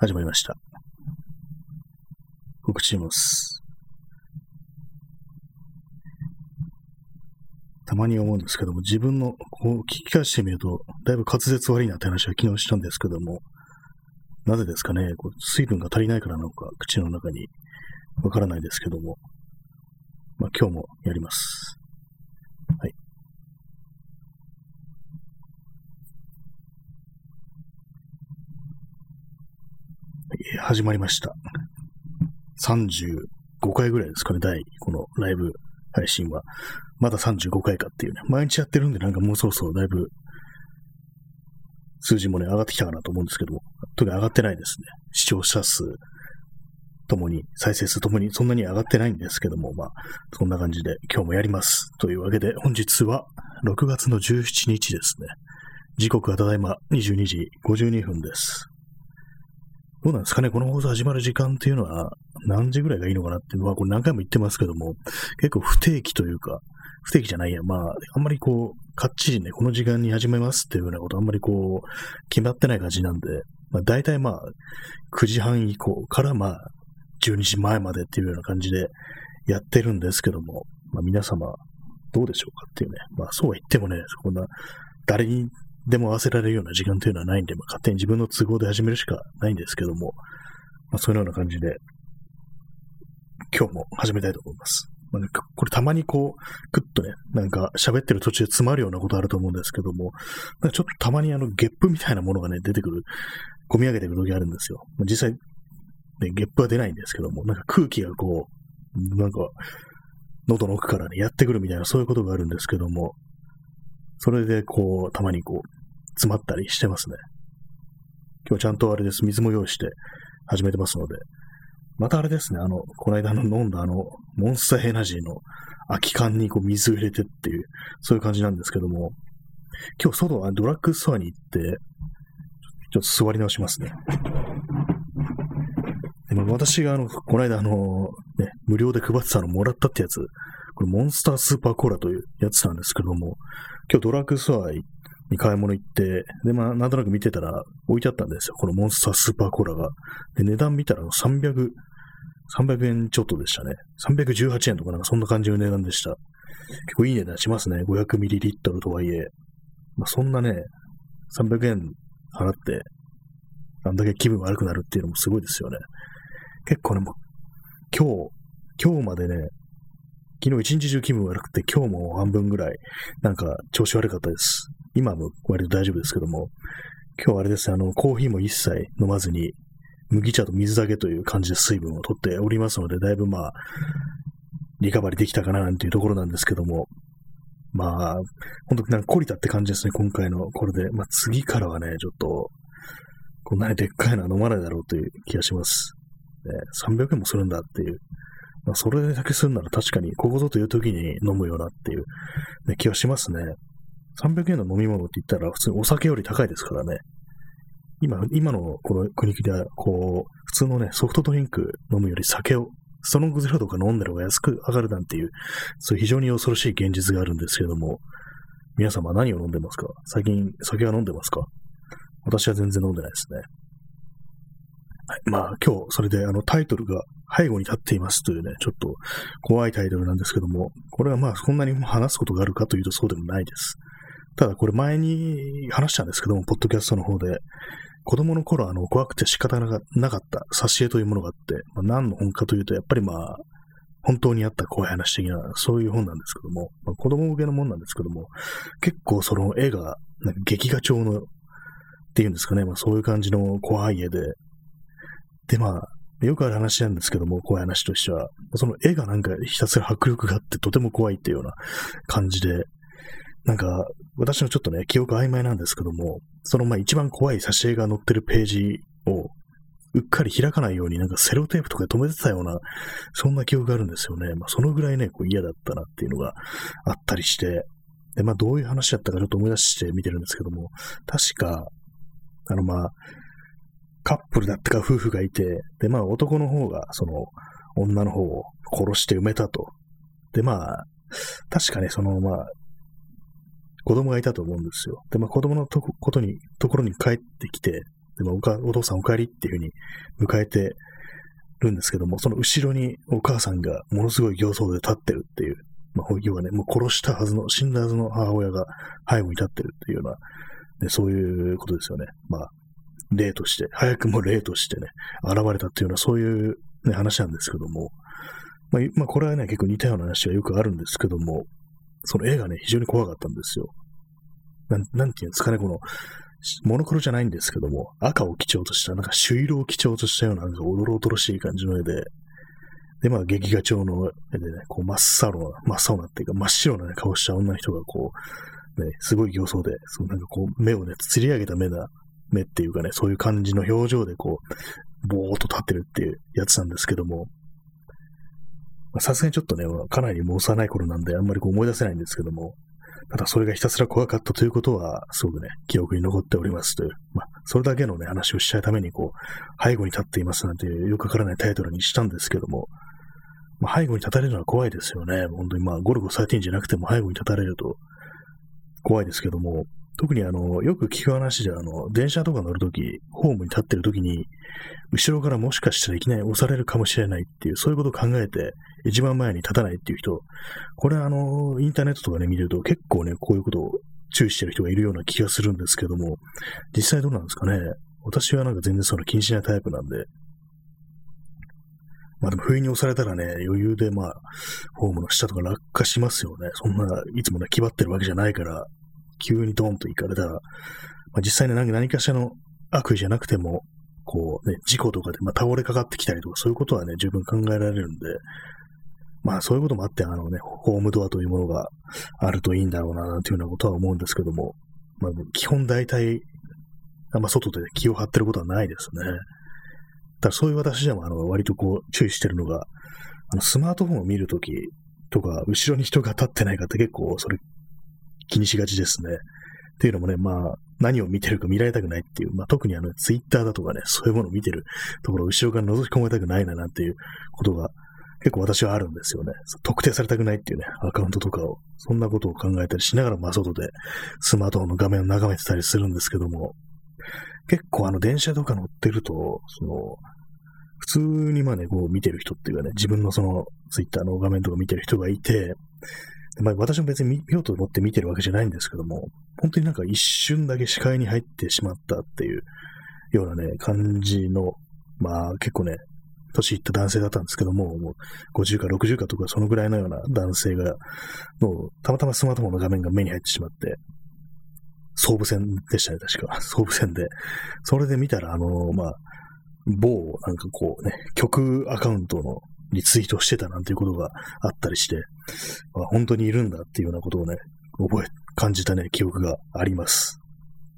始まりました。告知します。たまに思うんですけども、自分のこう聞き返してみると、だいぶ滑舌悪いなって話は昨日したんですけども、なぜですかね、こう水分が足りないからなのか、口の中にわからないですけども、まあ今日もやります。はい。はい始まりました。35回ぐらいですかね、第、このライブ配信は。まだ35回かっていうね。毎日やってるんで、なんかもうそろそろだいぶ、数字もね、上がってきたかなと思うんですけども、特に上がってないですね。視聴者数ともに、再生数ともにそんなに上がってないんですけども、まあ、そんな感じで今日もやります。というわけで、本日は6月の17日ですね。時刻はただいま22時52分です。どうなんですかね？この放送始まる時間っていうのは何時ぐらいがいいのかなっていうのは、これ何回も言ってますけども、結構不定期というか、不定期じゃないや、まあ、あんまりこう、かっちりね、この時間に始めますっていうようなことあんまりこう、決まってない感じなんで、まあ大体まあ、9時半以降からまあ、12時前までっていうような感じでやってるんですけども、まあ皆様、どうでしょうかっていうね、まあそうは言ってもね、こんな、誰にでも合わせられるような時間というのはないんで、まあ、勝手に自分の都合で始めるしかないんですけども、まあ、そういうような感じで、今日も始めたいと思います。まあね、これたまにこう、クッとね、なんか喋ってる途中で詰まるようなことあると思うんですけども、ちょっとたまにあのゲップみたいなものがね、出てくる、込み上げてくる時あるんですよ。まあ実際、ね、ゲップは出ないんですけども、なんか空気がこう、なんか、喉の奥からね、やってくるみたいな、そういうことがあるんですけども、それでこう、たまにこう、詰まったりしてますね。今日ちゃんとあれです。水も用意して始めてますので。またあれですね。あの、この間の飲んだあの、モンスターエナジーの空き缶にこう水を入れてっていう、そういう感じなんですけども、今日外ドラッグストアに行って、ちょっと座り直しますね。でも私があの、この間あの、ね、無料で配ってたのもらったってやつ、これモンスタースーパーコーラというやつなんですけども、今日ドラッグストアに買い物行って、で、まあ、なんとなく見てたら置いてあったんですよ。このモンスタースーパーコーラが。で、値段見たら300、300円ちょっとでしたね。318円とかなんかそんな感じの値段でした。結構いい値段しますね。500ml とはいえ。まあ、そんなね、300円払って、あんだけ気分悪くなるっていうのもすごいですよね。結構ね、もう、今日、今日までね、昨日一日中気分悪くて、今日も半分ぐらい、なんか調子悪かったです。今も割と大丈夫ですけども、今日はあれですね、あの、コーヒーも一切飲まずに、麦茶と水だけという感じで水分を取っておりますので、だいぶまあ、リカバリできたかななんていうところなんですけども、まあ、本当なんか懲りたって感じですね、今回のこれで。まあ次からはね、ちょっと、こんなにでっかいのは飲まないだろうという気がします。ね、300円もするんだっていう。まあ、それだけするなら確かに、ここぞという時に飲むよなっていう、ね、気はしますね。300円の飲み物って言ったら普通にお酒より高いですからね。今、今のこの国では、こう、普通のね、ソフトドリンク飲むより酒を、ストロングゼロとか飲んだ方が安く上がるなんていう、そういう非常に恐ろしい現実があるんですけども、皆様何を飲んでますか？最近酒は飲んでますか？私は全然飲んでないですね。まあ今日それであのタイトルが背後に立っていますというね、ちょっと怖いタイトルなんですけども、これはまあそんなに話すことがあるかというとそうでもないです。ただこれ前に話したんですけども、ポッドキャストの方で、子供の頃あの怖くて仕方なかった挿絵というものがあって、まあ、何の本かというと、やっぱりまあ、本当にあった怖い話的な、そういう本なんですけども、まあ、子供向けのもんなんですけども、結構その絵が、なんか劇画調の、っていうんですかね、まあそういう感じの怖い絵で、でまあ、よくある話なんですけども、怖い話としては、その絵がなんかひたすら迫力があってとても怖いっていうような感じで、なんか、私のちょっとね、記憶曖昧なんですけども、そのまあ一番怖い挿絵が載ってるページを、うっかり開かないようになんかセロテープとかで止めてたような、そんな記憶があるんですよね。まあそのぐらいね、こう嫌だったなっていうのがあったりして、で、まあどういう話だったかちょっと思い出して見てるんですけども、確か、あのまあ、カップルだったか夫婦がいて、でまあ男の方がその女の方を殺して埋めたと。でまあ、確かね、そのまあ、子供がいたと思うんですよ。で、まあ子供のとこことに、ところに帰ってきて、でもおかお父さんお帰りっていうふうに迎えてるんですけども、その後ろにお母さんがものすごい形相で立ってるっていう、まあ、要はね、もう殺したはずの、死んだはずの母親が背後に立ってるっていうような、ね、そういうことですよね。まあ、例として、早くも例としてね、現れたっていうような、そういう、ね、話なんですけども、まあ、まあ、これはね、結構似たような話がよくあるんですけども、その絵がね、非常に怖かったんですよ。なん、なんていうんですかね、この、モノクロじゃないんですけども、赤を基調とした、なんか朱色を基調としたような、なんかおどろおどろしい感じの絵で、で、まあ、劇画調の絵でね、こう、真っ青な、真っ青なっていうか、真っ白な、ね、顔した女の人が、こう、ね、すごい形相で、そのなんかこう、目をね、つり上げた目だ、目っていうかね、そういう感じの表情で、こう、ぼーっと立ってるっていうやつなんですけども、さすがにちょっとね、かなりもう幼い頃なんで、あんまりこう思い出せないんですけども、ただそれがひたすら怖かったということは、すごくね、記憶に残っておりますという、まあ、それだけのね、話をしちゃうために、こう、背後に立っていますなんていう、よくわからないタイトルにしたんですけども、まあ、背後に立たれるのは怖いですよね。本当にまあ、ゴルゴ13じゃなくても背後に立たれると怖いですけども、特にあの、よく聞く話で、あの、電車とか乗るとき、ホームに立ってるときに、後ろからもしかしたらいきなり押されるかもしれないっていう、そういうことを考えて、一番前に立たないっていう人、これあの、インターネットとかで、ね、見ると結構ね、こういうことを注意してる人がいるような気がするんですけども、実際どうなんですかね。私はなんか全然その気にしないタイプなんで、まあでも不意に押されたらね、余裕でまあ、ホームの下とか落下しますよね。そんな、いつもね、気張ってるわけじゃないから、急にドーンと行かれたら、まあ、実際ね、何かしらの悪意じゃなくても、こうね、事故とかで、まあ、倒れかかってきたりとか、そういうことはね、十分考えられるんで、まあそういうこともあって、あのね、ホームドアというものがあるといいんだろうな、なんていうようなことは思うんですけども、まあ基本大体、あんま外で気を張ってることはないですね。だそういう私でも、あの、割とこう、注意してるのが、あの、スマートフォンを見るときとか、後ろに人が立ってないかって結構、それ気にしがちですね。っていうのもね、まあ、何を見てるか見られたくないっていう、まあ、特にあの、ツイッターだとかね、そういうものを見てるところを、後ろから覗き込まれたくないな、なんていうことが、結構私はあるんですよね。特定されたくないっていうね、アカウントとかを、そんなことを考えたりしながら、まあ、外でスマートフォンの画面を眺めてたりするんですけども、結構あの、電車とか乗ってると、その、普通にまあね、こう見てる人っていうかね、自分のそのツイッターの画面とか見てる人がいて、まあ、私も別に見ようと思って見てるわけじゃないんですけども、本当になんか一瞬だけ視界に入ってしまったっていうようなね、感じの、まあ結構ね、年いった男性だったんですけども、もう50か60かとかそのぐらいのような男性が、もうたまたまスマートフォンの画面が目に入ってしまって、総武線でしたね、確か。総武線で。それで見たら、あの、まあ、某、なんかこうね、曲アカウントのリツイートしてたなんていうことがあったりして、まあ、本当にいるんだっていうようなことをね、覚え、感じたね、記憶があります。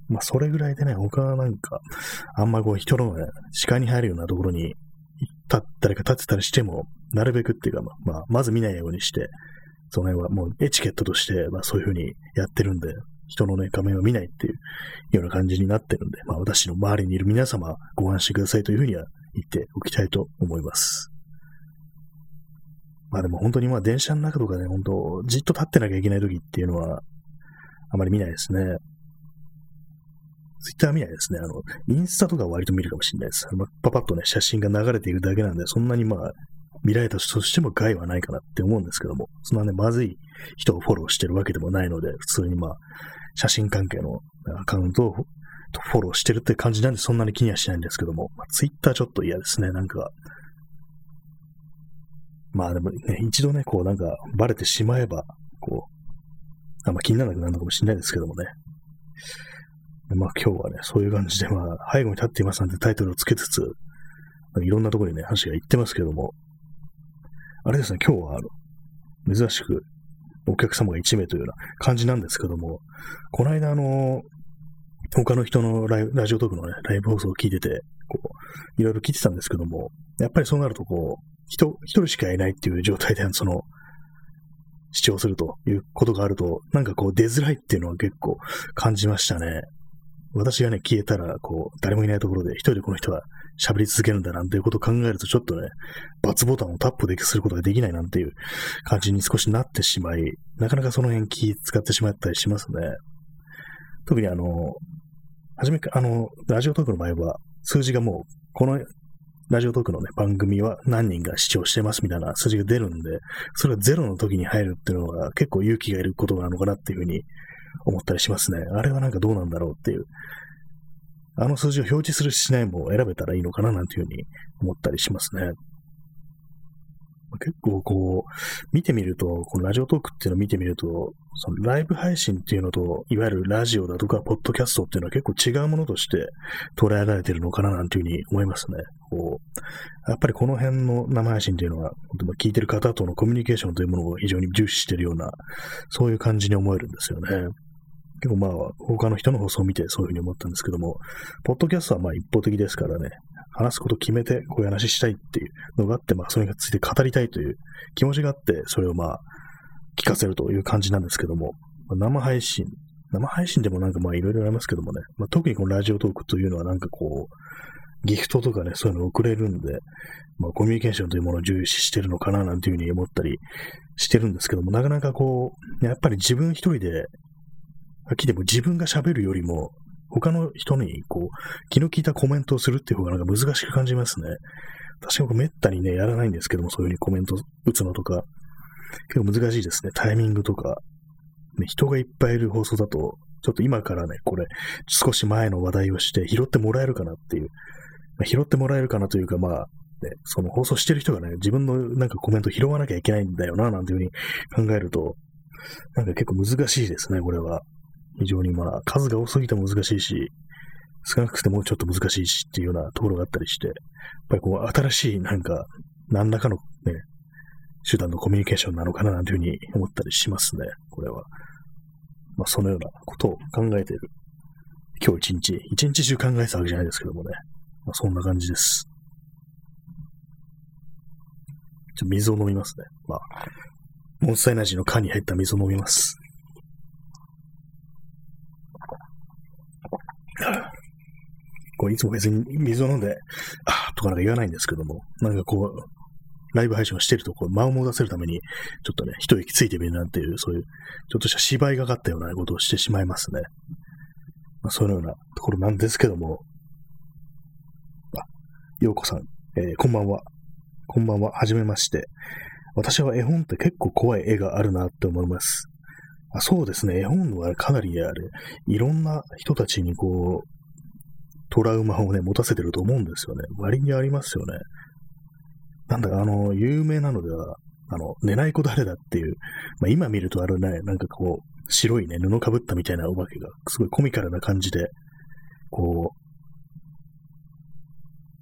まあ、それぐらいでね、他はなんか、あんまこう人のね、視界に入るようなところに、立ったりか立ってたりしても、なるべくっていうか、まあ、まず見ないようにして、その辺はもうエチケットとして、まあそういうふうにやってるんで、人のね、画面を見ないっていうような感じになってるんで、まあ私の周りにいる皆様、ご安心くださいというふうには言っておきたいと思います。まあでも本当にまあ電車の中とかね、本当じっと立ってなきゃいけない時っていうのは、あまり見ないですね。ツイッター見ないですね。あの、インスタとか割と見るかもしれないです。まあ、パパッとね、写真が流れているだけなんで、そんなにまあ、見られたとしても害はないかなって思うんですけども、そんなね、まずい人をフォローしてるわけでもないので、普通にまあ、写真関係のアカウントをフォローしてるって感じなんで、そんなに気にはしないんですけども、まあ、ツイッターちょっと嫌ですね。なんか、まあでもね、一度ね、こうなんかバレてしまえば、こう、あんま気にならなくなるのかもしれないですけどもね。まあ今日はね、そういう感じで、まあ、背後に立っていますなんてタイトルをつけつつ、いろんなところにね、話が行ってますけども、あれですね、今日はあの、珍しくお客様が1名というような感じなんですけども、この間あの、他の人のララジオトークのね、ライブ放送を聞いてて、こう、いろいろ聞いてたんですけども、やっぱりそうなるとこう、人、一人しかいないっていう状態で、その、視聴するということがあると、なんかこう出づらいっていうのは結構感じましたね。私がね、消えたら、こう、誰もいないところで一人でこの人は喋り続けるんだなんていうことを考えると、ちょっとね、×ボタンをタップですることができないなんていう感じに少しなってしまい、なかなかその辺気使ってしまったりしますね。特にあの、はじめあの、ラジオトークの場合は、数字がもう、このラジオトークのね、番組は何人が視聴してますみたいな数字が出るんで、それがゼロの時に入るっていうのは結構勇気がいることなのかなっていうふうに思ったりしますね。あれはなんかどうなんだろうっていう。あの数字を表示するしないも選べたらいいのかななんていうふうに思ったりしますね。結構こう、見てみると、このラジオトークっていうのを見てみると、そのライブ配信っていうのと、いわゆるラジオだとか、ポッドキャストっていうのは結構違うものとして捉えられてるのかななんていうふうに思いますね。こう、やっぱりこの辺の生配信っていうのは、聞いてる方とのコミュニケーションというものを非常に重視してるような、そういう感じに思えるんですよね。結構まあ、他の人の放送を見てそういうふうに思ったんですけども、ポッドキャストはまあ一方的ですからね、話すこと決めてこういう話したいっていうのがあって、まあ、それについて語りたいという気持ちがあって、それをまあ、聞かせるという感じなんですけども、まあ、生配信、生配信でもなんかまあいろいろありますけどもね、まあ、特にこのラジオトークというのはなんかこう、ギフトとかね、そういうのを送れるんで、まあ、コミュニケーションというものを重視してるのかななんていうふうに思ったりしてるんですけども、なかなかこう、やっぱり自分一人で、きでも自分が喋るよりも、他の人に、こう、気の利いたコメントをするっていう方がなんか難しく感じますね。私はめったにね、やらないんですけども、そういうふうにコメント打つのとか、結構難しいですね。タイミングとか。ね、人がいっぱいいる放送だと、ちょっと今からね、これ、少し前の話題をして拾ってもらえるかなっていう、まあ、拾ってもらえるかなというか、まあ、ね、その放送してる人がね、自分のなんかコメント拾わなきゃいけないんだよな、なんていうふうに考えると、なんか結構難しいですね、これは。非常にまあ、数が多すぎても難しいし、少なくてもちょっと難しいしっていうようなところがあったりして、やっぱりこう、新しいなんか、何らかのね、手段のコミュニケーションなのかななんていうふうに思ったりしますね、これは。まあ、そのようなことを考えている。今日一日、一日中考えたわけじゃないですけどもね。まあ、そんな感じです。ちょ水を飲みますね。まあ、モンスターエナジーの缶に入った水を飲みます。こういつも別に水を飲んで、あーとかなんか言わないんですけども、なんかこう、ライブ配信をしてると、こう、間を持たせるために、ちょっとね、一息ついてみるなんていう、そういう、ちょっとした芝居がかったようなことをしてしまいますね。まあ、そのようなところなんですけども、あ、ようこさん、えー、こんばんは。こんばんは。はじめまして。私は絵本って結構怖い絵があるなって思います。あそうですね。絵本はかなりあれ、いろんな人たちにこう、トラウマをね、持たせてると思うんですよね。割にありますよね。なんだか、あの、有名なのでは、あの、寝ない子誰だっていう、まあ、今見るとあるね、なんかこう、白いね、布かぶったみたいなお化けが、すごいコミカルな感じで、こ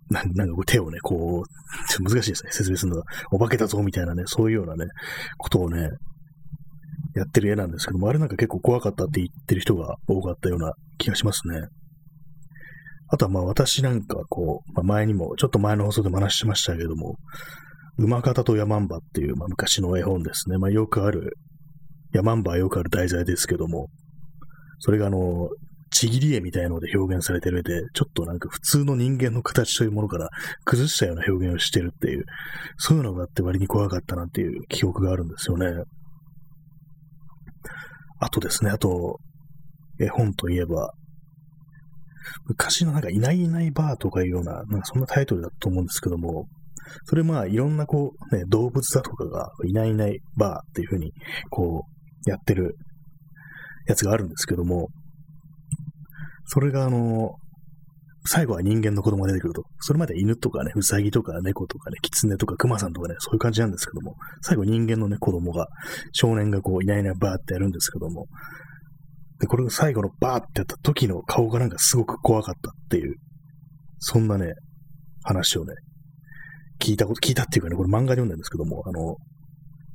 う、なんかこう手をね、こう、難しいですね、説明するのが、お化けだぞみたいなね、そういうようなね、ことをね、やってる絵なんですけども、あれなんか結構怖かったって言ってる人が多かったような気がしますね。あとはまあ私なんかこう、まあ、前にも、ちょっと前の放送でも話しましたけども、馬方とヤマンバっていう、まあ、昔の絵本ですね。まあよくある、ヤマンバはよくある題材ですけども、それがあの、ちぎり絵みたいので表現されてる絵で、ちょっとなんか普通の人間の形というものから崩したような表現をしてるっていう、そういうのがあって割に怖かったなっていう記憶があるんですよね。あとですね、あと、絵本といえば、昔のなんかいないいないバーとかいうような、なんかそんなタイトルだと思うんですけども、それまあいろんなこう、ね、動物だとかがいないいないバーっていう風にこうやってるやつがあるんですけども、それがあの、最後は人間の子供が出てくると。それまで犬とかね、うさぎとか猫とかね、狐とか熊さんとかね、そういう感じなんですけども、最後人間のね、子供が、少年がこう、いないいないバーってやるんですけども、で、これが最後のバーってやった時の顔がなんかすごく怖かったっていう、そんなね、話をね、聞いたこと、聞いたっていうかね、これ漫画で読んだんですけども、あの、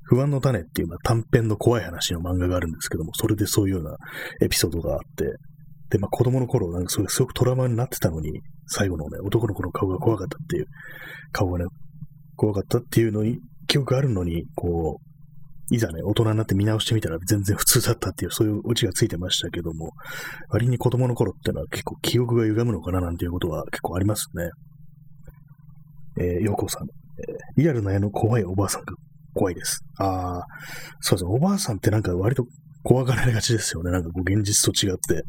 不安の種っていう、まあ、短編の怖い話の漫画があるんですけども、それでそういうようなエピソードがあって、で、まあ、子供の頃、なんかそれすごくトラウマになってたのに、最後のね、男の子の顔が怖かったっていう、顔がね、怖かったっていうのに、記憶があるのに、こう、いざね、大人になって見直してみたら全然普通だったっていう、そういうオチがついてましたけども、割に子供の頃ってのは結構記憶が歪むのかななんていうことは結構ありますね。えー、ようこさん、えー、リアルな絵の怖いおばあさんが怖いです。ああ、そうですね、おばあさんってなんか割と怖がられがちですよね。なんかこう現実と違って。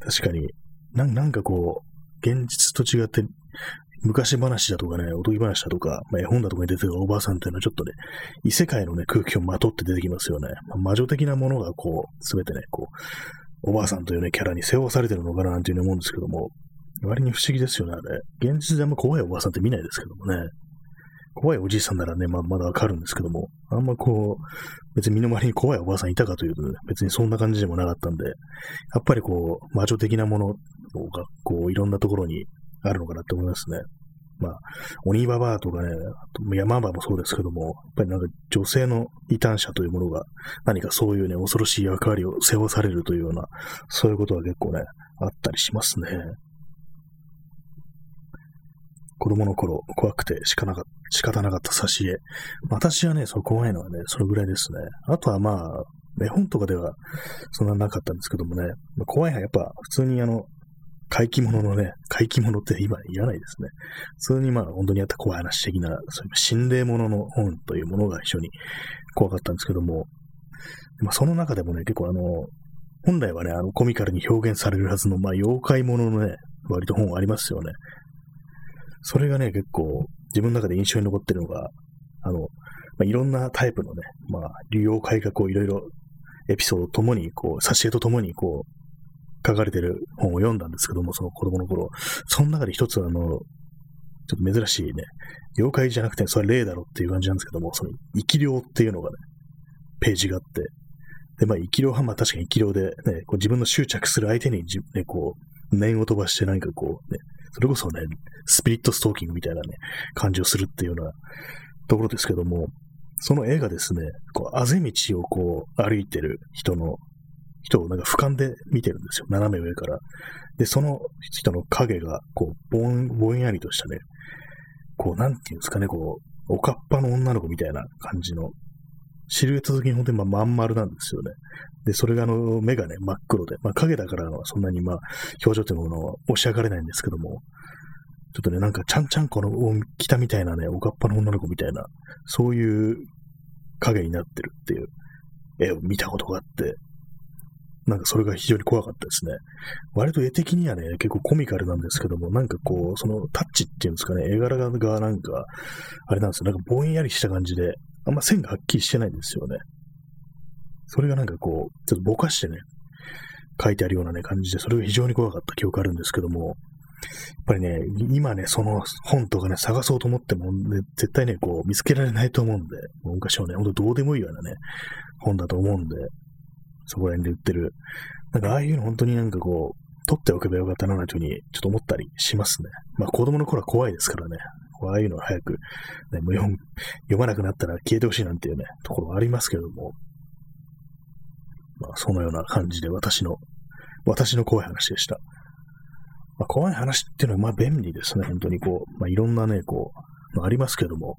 確かに、ななんかこう、現実と違って、昔話だとかね、おとぎ話だとか、まあ、絵本だとかに出てくるおばあさんっていうのはちょっとね、異世界のね、空気をまとって出てきますよね。まあ、魔女的なものがこう、すべてね、こう、おばあさんというね、キャラに背負わされてるのかななんていうふうに思うんですけども、割に不思議ですよね、あれ。現実であんま怖いおばあさんって見ないですけどもね。怖いおじいさんならね、まあ、まだわかるんですけども、あんまこう、別に身の回りに怖いおばあさんいたかというと、ね、別にそんな感じでもなかったんで、やっぱりこう、魔女的なものが、こう、いろんなところにあるのかなって思いますね。まあ、鬼ババアとかね、山場もそうですけども、やっぱりなんか女性の異端者というものが何かそういうね、恐ろしい役割を背負わされるというような、そういうことは結構ね、あったりしますね。子供の頃、怖くて仕方なか仕方なかった差し入れ。私はね、その怖いのはね、それぐらいですね。あとはまあ、絵本とかではそんななかったんですけどもね、怖いのはやっぱ普通にあの、怪奇物のね、怪奇物って今言わないですね。普通にまあ本当にあった怖い話的な、そういう心霊物のの本というものが非常に怖かったんですけども、まあ、その中でもね、結構あの、本来はね、あのコミカルに表現されるはずの、まあ妖怪物のね、割と本ありますよね。それがね、結構自分の中で印象に残ってるのが、あの、まあ、いろんなタイプのね、まあ、妖怪がこういろいろエピソードともに、こう、挿絵とともに、こう、書かれてる本を読んだんですけども、その子供の頃。その中で一つあの、ちょっと珍しいね、妖怪じゃなくて、それは霊だろっていう感じなんですけども、その、生き量っていうのがね、ページがあって、で、まあ、生き量はまあ確かに生き量で、ね、こう自分の執着する相手に、ね、こう、念を飛ばして何かこう、ね、それこそね、スピリットストーキングみたいなね、感じをするっていうようなところですけども、その絵がですね、こう、あぜ道をこう、歩いてる人の、人をなんか俯瞰で見てるんですよ。斜め上から。で、その人の影が、こう、ぼん、ぼんやりとしたね、こう、なんていうんですかね、こう、おかっぱの女の子みたいな感じの、シルエット的に本当にままん丸なんですよね。で、それがあの、目がね、真っ黒で、まあ影だからそんなにまあ、表情というものを押し上がれないんですけども、ちょっとね、なんかちゃんちゃんこの着たみたいなね、おかっぱの女の子みたいな、そういう影になってるっていう絵を見たことがあって、なんかそれが非常に怖かったですね。割と絵的にはね、結構コミカルなんですけども、なんかこう、そのタッチっていうんですかね、絵柄がなんか、あれなんですよ、なんかぼんやりした感じで、あんま線がはっきりしてないんですよね。それがなんかこう、ちょっとぼかしてね、書いてあるようなね、感じで、それが非常に怖かった記憶あるんですけども、やっぱりね、今ね、その本とかね、探そうと思っても、ね、絶対ね、こう、見つけられないと思うんで、昔はね、ほんとどうでもいいようなね、本だと思うんで、そこら辺で売ってる。なんか、ああいうの本当になんかこう、取っておけばよかったな、というふうに、ちょっと思ったりしますね。まあ、子供の頃は怖いですからね。ああいうのは早く、ね、もう読読まなくなったら消えてほしいなんていうね、ところはありますけども、まあ、そのような感じで私の、私の怖い話でした。まあ、怖い話っていうのは、まあ、便利ですね。本当にこう、まあ、いろんなね、こう、まあ、ありますけども、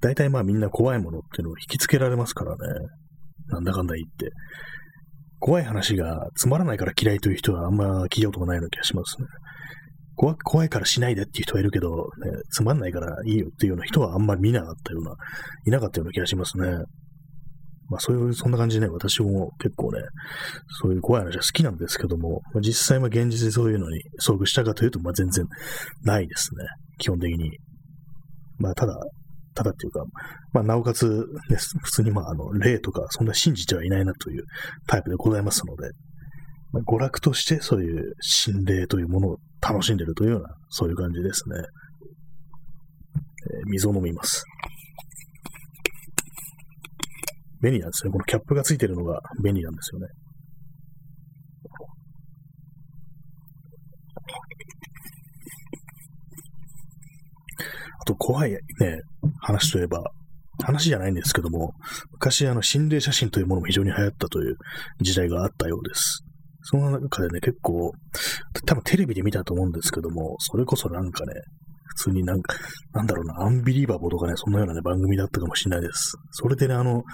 大体まあみんな怖いものっていうのを引きつけられますからね。なんだかんだ言って。怖い話がつまらないから嫌いという人はあんま聞いたことがないような気がしますね。怖怖いからしないでっていう人はいるけど、ね、つまんないからいいよっていうような人はあんまり見なかったような、いなかったような気がしますね。まあそういう、そんな感じでね、私も結構ね、そういう怖い話は好きなんですけども、まあ、実際は現実でそういうのに遭遇したかというと、まあ全然ないですね。基本的に。まあただ、ただっていうか、まあなおかつ、ね、普通にまああの、霊とかそんな信じてはいないなというタイプでございますので、まあ、娯楽としてそういう心霊というものを楽しんでるというような、そういう感じですね。えー、水を飲みます。便利なんですね。このキャップがついてるのが便利なんですよね。あと、怖いね、話といえば、話じゃないんですけども、昔、あの、心霊写真というものも非常に流行ったという時代があったようです。その中でね、結構、多分テレビで見たと思うんですけども、それこそなんかね、普通になんか、なんだろうな、アンビリーバボーとかね、そんなようなね、番組だったかもしれないです。それでね、あの、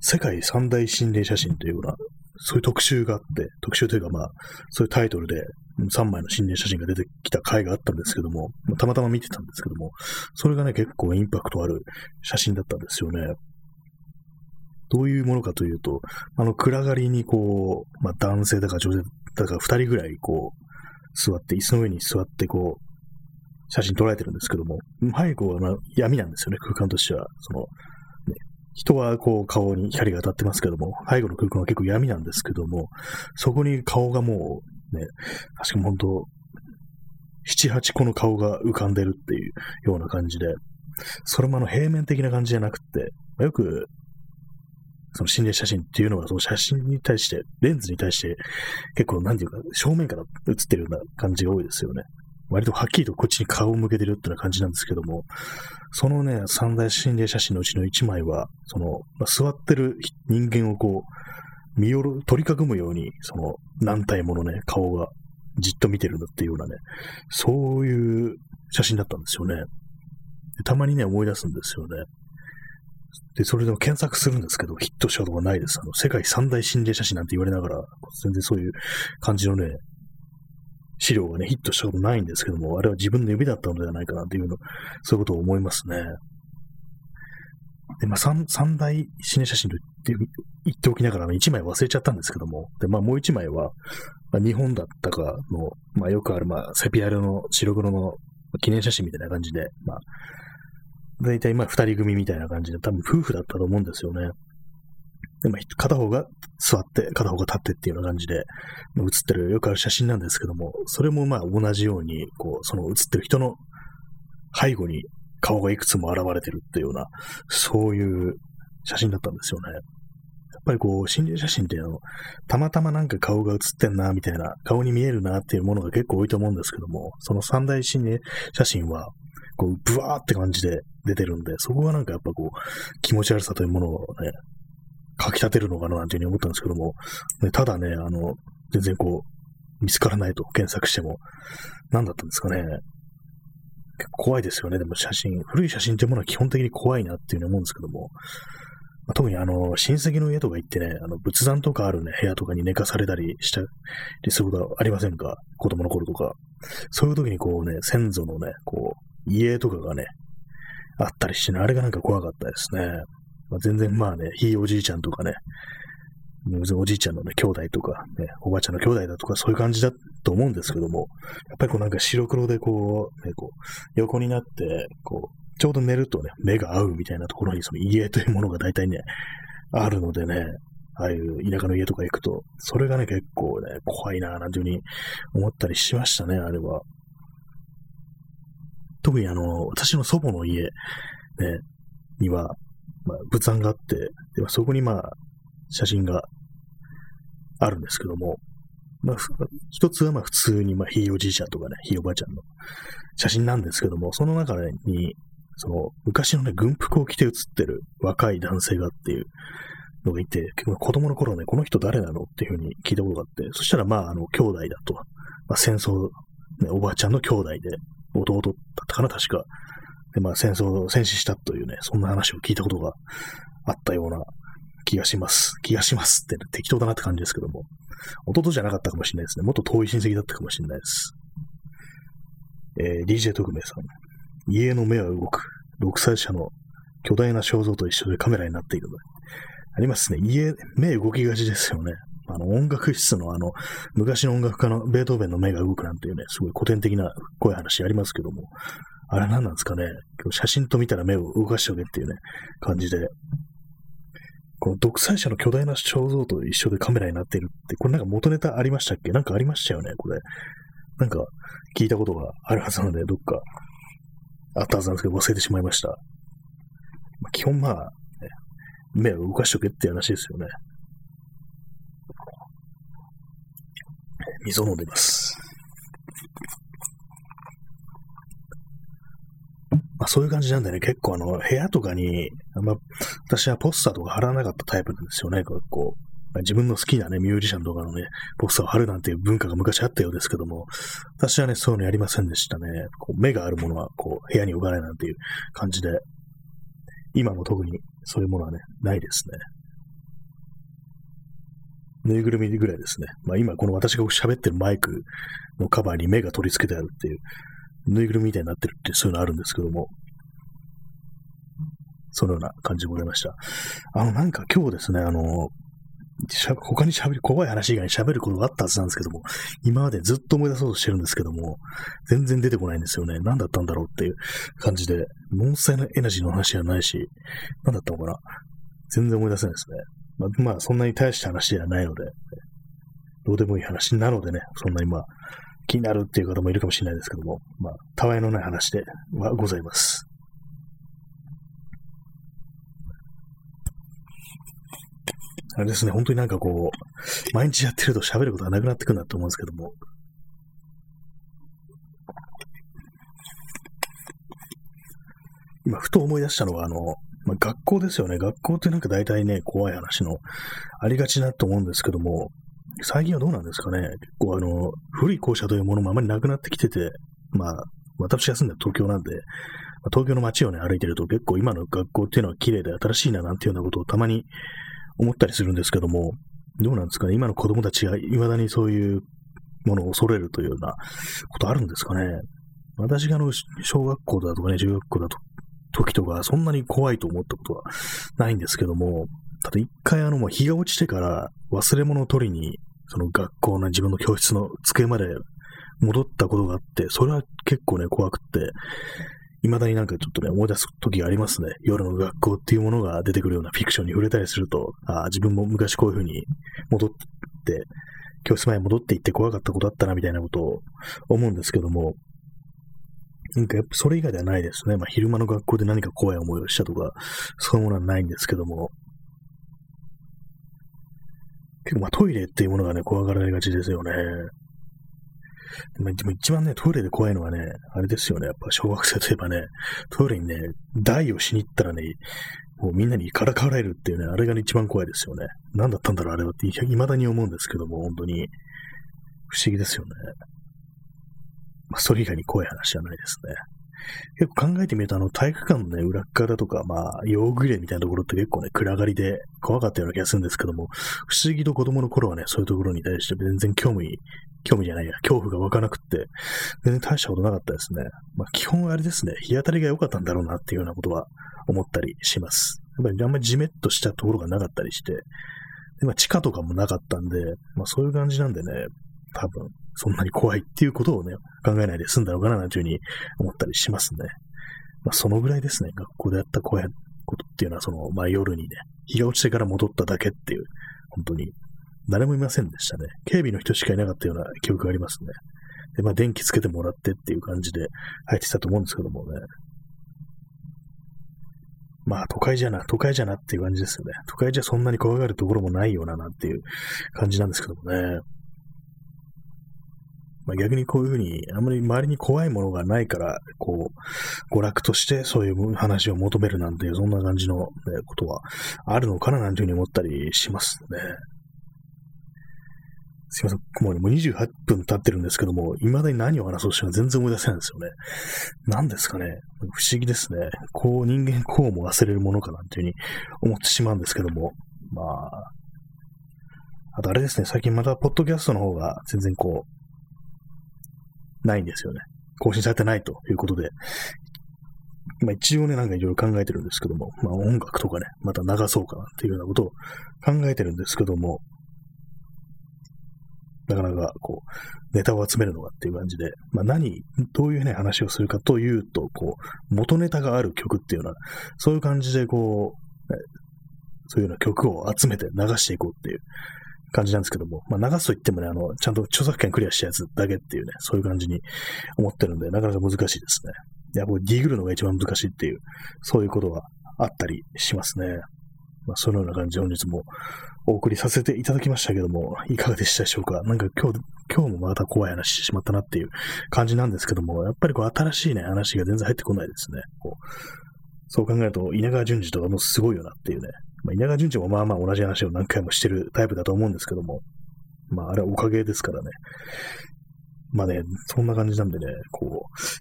世界三大心霊写真というような、そういう特集があって、特集というかまあ、そういうタイトルで3枚の心霊写真が出てきた回があったんですけども、たまたま見てたんですけども、それがね、結構インパクトある写真だったんですよね。どういうものかというと、あの、暗がりにこう、まあ、男性だか女性だから二人ぐらいこう、座って、椅子の上に座ってこう、写真撮られてるんですけども、背後はまあ闇なんですよね、空間としては。その、人はこう顔に光が当たってますけども、背後の空間は結構闇なんですけども、そこに顔がもうね、確かに本当七八個の顔が浮かんでるっていうような感じで、それもあの平面的な感じじゃなくて、よく、その心霊写真っていうのは、その写真に対して、レンズに対して、結構、なんていうか、正面から写ってるような感じが多いですよね。割とはっきりとこっちに顔を向けてるっていう感じなんですけども、そのね、三大心霊写真のうちの一枚は、その、まあ、座ってる人間をこう、見よる、取り囲むように、その、何体ものね、顔がじっと見てるんだっていうようなね、そういう写真だったんですよね。たまにね、思い出すんですよね。で、それでも検索するんですけど、ヒットしたことがないです。あの、世界三大心霊写真なんて言われながら、全然そういう感じのね、資料がね、ヒットしたことないんですけども、あれは自分の指だったのではないかなっていうの、そういうことを思いますね。で、まあ、三、三大心霊写真と言って言っておきながら、一枚忘れちゃったんですけども、で、まあ、もう一枚は、まあ、日本だったかの、まあ、よくある、まあ、セピア色の白黒の記念写真みたいな感じで、まあ、大体まあ二人組みたいな感じで、多分夫婦だったと思うんですよね。で、まあ、片方が座って、片方が立ってっていうような感じで、まあ、写ってるよくある写真なんですけども、それもまあ同じように、こう、その写ってる人の背後に顔がいくつも現れてるっていうような、そういう写真だったんですよね。やっぱりこう、心霊写真ってあの、たまたまなんか顔が写ってんな、みたいな、顔に見えるなっていうものが結構多いと思うんですけども、その三大心霊写真は、こう、ブワーって感じで出てるんで、そこがなんかやっぱこう、気持ち悪さというものをね、かき立てるのかななんていうふうに思ったんですけども、ね、ただね、あの、全然こう、見つからないと検索しても、何だったんですかね。結構怖いですよね。でも写真、古い写真ってものは基本的に怖いなっていうふうに思うんですけども、まあ、特にあの、親戚の家とか行ってね、あの、仏壇とかあるね、部屋とかに寝かされたりしたりすることはありませんか？子供の頃とか。そういう時にこうね、先祖のね、こう、家とかがね、あったりしてね、あれがなんか怖かったですね。まあ、全然まあね、ひいおじいちゃんとかね、おじいちゃんのね、兄弟とか、ね、おばあちゃんの兄弟だとか、そういう感じだと思うんですけども、やっぱりこうなんか白黒でこう、ね、こう、横になって、こう、ちょうど寝るとね、目が合うみたいなところにその家というものが大体ね、あるのでね、ああいう田舎の家とか行くと、それがね、結構ね、怖いなぁ、なんていうふうに思ったりしましたね、あれは。特にあの、私の祖母の家、ね、には、まあ、仏壇があって、ではそこにまあ、写真があるんですけども、まあ、一つはまあ普通に、まあ、ひいおじいちゃんとかね、ひいおばあちゃんの写真なんですけども、その中に、その、昔のね、軍服を着て写ってる若い男性がっていうのがいて、結構子供の頃ね、この人誰なのっていうふうに聞いたことがあって、そしたらまあ、あの、兄弟だと。まあ、戦争、ね、おばあちゃんの兄弟で、弟だったかな、確か。で、まあ、戦争を戦死したというね、そんな話を聞いたことがあったような気がします。気がしますって、ね、適当だなって感じですけども。弟じゃなかったかもしれないですね。もっと遠い親戚だったかもしれないです。えー、DJ 特命さん。家の目は動く。6歳者の巨大な肖像と一緒でカメラになっているので。ありますね。家、目動きがちですよね。あの、音楽室のあの、昔の音楽家のベートーベンの目が動くなんていうね、すごい古典的な怖い話ありますけども、あれ何なんですかね。今日写真と見たら目を動かしておけっていうね、感じで。この独裁者の巨大な肖像と一緒でカメラになっているって、これなんか元ネタありましたっけ？なんかありましたよね、これ。なんか聞いたことがあるはずなので、どっかあったはずなんですけど忘れてしまいました。基本まあ、ね、目を動かしておけって話ですよね。水を飲んでます。まあ、そういう感じなんでね、結構あの、部屋とかに、まあ、私はポスターとか貼らなかったタイプなんですよね、結構。まあ、自分の好きなね、ミュージシャンとかのね、ポスターを貼るなんていう文化が昔あったようですけども、私はね、そういうのやりませんでしたね。こう目があるものは、こう、部屋に置かないなんていう感じで、今も特にそういうものはね、ないですね。ぬいぐるみぐらいですね。まあ今この私が喋ってるマイクのカバーに目が取り付けてあるっていう、ぬいぐるみみたいになってるってそういうのあるんですけども、そのような感じでございました。あの、なんか今日ですね、あの、他に喋る、怖い話以外に喋ることがあったはずなんですけども、今までずっと思い出そうとしてるんですけども、全然出てこないんですよね。何だったんだろうっていう感じで、モンスターのエナジーの話じゃないし、何だったのかな全然思い出せないですね。まあ、まあ、そんなに大した話ではないので、どうでもいい話なのでね、そんなにまあ、気になるっていう方もいるかもしれないですけども、まあ、たわいのない話ではございます。あれですね、本当になんかこう、毎日やってると喋ることがなくなってくるなと思うんですけども、今、ふと思い出したのは、あの、まあ、学校ですよね。学校ってなんか大体ね、怖い話のありがちなと思うんですけども、最近はどうなんですかね。結構あの、古い校舎というものもあまりなくなってきてて、まあ、私が住んでる東京なんで、東京の街をね、歩いてると結構今の学校っていうのは綺麗で新しいななんていうようなことをたまに思ったりするんですけども、どうなんですかね。今の子供たちが未だにそういうものを恐れるというようなことあるんですかね。私があの、小学校だとかね、中学校だと、時とか、そんなに怖いと思ったことはないんですけども、ただ一回あの、もう日が落ちてから忘れ物を取りに、その学校の自分の教室の机まで戻ったことがあって、それは結構ね、怖くって、未だになんかちょっとね、思い出す時がありますね。夜の学校っていうものが出てくるようなフィクションに触れたりすると、ああ、自分も昔こういう風に戻って、教室前に戻っていって怖かったことあったなみたいなことを思うんですけども、なんかやっぱそれ以外ではないですね。まあ昼間の学校で何か怖い思いをしたとか、そういうものはないんですけども、結構まあトイレっていうものがね、怖がられがちですよね。でも一番ね、トイレで怖いのはね、あれですよね。やっぱ小学生といえばね、トイレにね、台をしに行ったらね、もうみんなにからかわれるっていうね、あれが一番怖いですよね。何だったんだろう、あれはって、未だに思うんですけども、本当に。不思議ですよね。まあ、それ以外に怖い話じゃないですね。結構考えてみると、あの、体育館のね、裏側とか、まあ、用具入れみたいなところって結構ね、暗がりで怖かったような気がするんですけども、不思議と子供の頃はね、そういうところに対して全然興味、興味じゃないや、恐怖が湧かなくって、全然大したことなかったですね。まあ、基本あれですね、日当たりが良かったんだろうなっていうようなことは思ったりします。やっぱりあんまりじめっとしたところがなかったりして、でまあ、地下とかもなかったんで、まあ、そういう感じなんでね、多分、そんなに怖いっていうことをね、考えないで済んだのかななんていうふうに思ったりしますね。まあ、そのぐらいですね、学校でやった怖いことっていうのは、その、まあ、夜にね、日が落ちてから戻っただけっていう、本当に、誰もいませんでしたね。警備の人しかいなかったような記憶がありますね。で、まあ、電気つけてもらってっていう感じで入ってたと思うんですけどもね。まあ、都会じゃな、都会じゃなっていう感じですよね。都会じゃそんなに怖がるところもないよななんていう感じなんですけどもね。まあ、逆にこういうふうに、あんまり周りに怖いものがないから、こう、娯楽としてそういう話を求めるなんていう、そんな感じの、ね、ことはあるのかななんていうふうに思ったりしますね。すいません。もうも28分経ってるんですけども、未だに何を話そうとしても全然思い出せないんですよね。何ですかね。不思議ですね。こう、人間こうも忘れるものかなっていうふうに思ってしまうんですけども。まあ、あとあれですね、最近またポッドキャストの方が全然こう、ないんですよね。更新されてないということで、まあ一応ね、なんかいろいろ考えてるんですけども、まあ音楽とかね、また流そうかなっていうようなことを考えてるんですけども、なかなかこう、ネタを集めるのがっていう感じで、まあ何、どういうね、話をするかというと、こう、元ネタがある曲っていうような、そういう感じでこう、そういうような曲を集めて流していこうっていう感じなんですけども、まあ、流すと言ってもね、あの、ちゃんと著作権クリアしたやつだけっていうね、そういう感じに思ってるんで、なかなか難しいですね。いや、もうディグるのが一番難しいっていう、そういうことがあったりしますね。まあ、そのような感じで本日もお送りさせていただきましたけども、いかがでしたでしょうか？なんか今日、今日もまた怖い話してしまったなっていう感じなんですけども、やっぱりこう新しいね、話が全然入ってこないですね。こうそう考えると、稲川淳二とかもすごいよなっていうね、まあ、稲川淳二もまあまあ同じ話を何回もしてるタイプだと思うんですけども、まああれはおかげですからね。まあね、そんな感じなんでね、こう、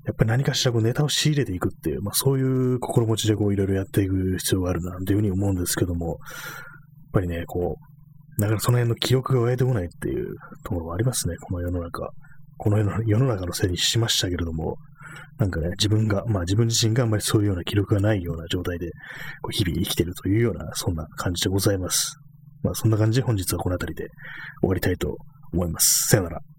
やっぱり何かしらこうネタを仕入れていくっていう、まあそういう心持ちでこういろいろやっていく必要があるなっていうふうに思うんですけども、やっぱりね、こう、なかなかその辺の記憶が湧いてこないっていうところはありますね、この世の中。この世の世の中のせいにしましたけれども、なんかね、自分が、まあ自分自身があんまりそういうような記録がないような状態で、こう日々生きてるというような、そんな感じでございます。まあそんな感じで本日はこの辺りで終わりたいと思います。さよなら。